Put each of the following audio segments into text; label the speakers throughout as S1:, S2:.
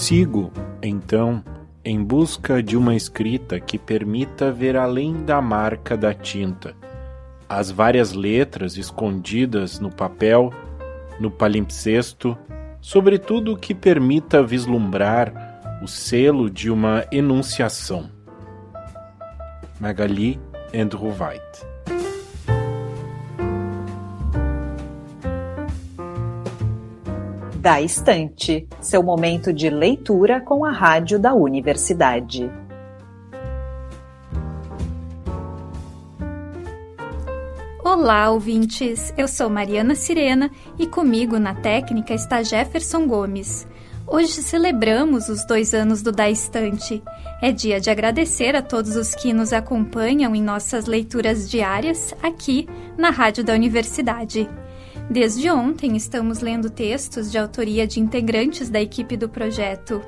S1: Sigo, então, em busca de uma escrita que permita ver além da marca da tinta, as várias letras escondidas no papel, no palimpsesto, sobretudo que permita vislumbrar o selo de uma enunciação. Magali Andrew White
S2: Da Estante, seu momento de leitura com a rádio da universidade.
S3: Olá, ouvintes! Eu sou Mariana Sirena e comigo na técnica está Jefferson Gomes. Hoje celebramos os dois anos do Da Estante. É dia de agradecer a todos os que nos acompanham em nossas leituras diárias aqui na Rádio da Universidade. Desde ontem estamos lendo textos de autoria de integrantes da equipe do projeto.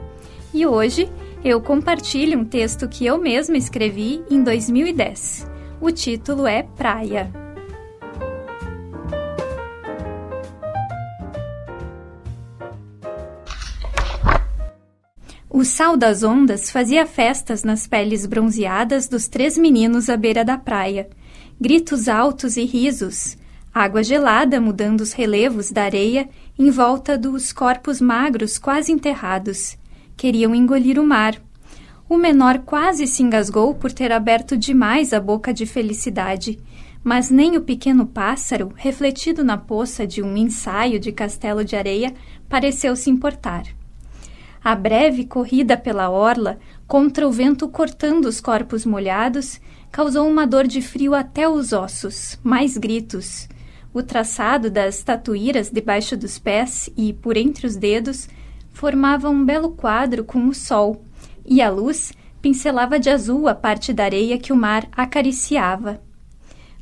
S3: E hoje eu compartilho um texto que eu mesma escrevi em 2010. O título é Praia. O sal das ondas fazia festas nas peles bronzeadas dos três meninos à beira da praia. Gritos altos e risos, Água gelada mudando os relevos da areia em volta dos corpos magros quase enterrados. Queriam engolir o mar. O menor quase se engasgou por ter aberto demais a boca de felicidade, mas nem o pequeno pássaro, refletido na poça de um ensaio de castelo de areia, pareceu se importar. A breve corrida pela orla, contra o vento cortando os corpos molhados, causou uma dor de frio até os ossos, mais gritos. O traçado das tatuíras debaixo dos pés e por entre os dedos formava um belo quadro com o sol, e a luz pincelava de azul a parte da areia que o mar acariciava.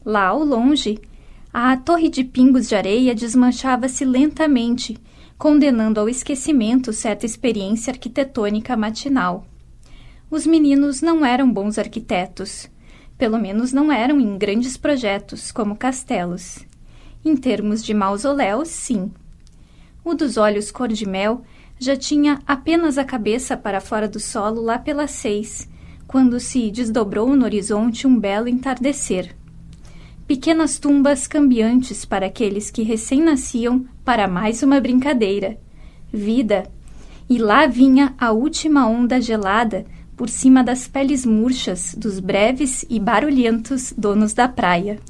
S3: Lá ao longe, a torre de pingos de areia desmanchava-se lentamente, condenando ao esquecimento certa experiência arquitetônica matinal. Os meninos não eram bons arquitetos, pelo menos não eram em grandes projetos, como castelos. Em termos de mausoléus, sim. O dos olhos cor-de-mel já tinha apenas a cabeça para fora do solo lá pelas seis, quando se desdobrou no horizonte um belo entardecer. Pequenas tumbas cambiantes para aqueles que recém-nasciam para mais uma brincadeira. Vida. E lá vinha a última onda gelada por cima das peles murchas dos breves e barulhentos donos da praia.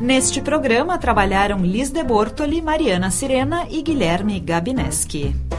S2: Neste programa trabalharam Liz de Bortoli, Mariana Sirena e Guilherme Gabineski.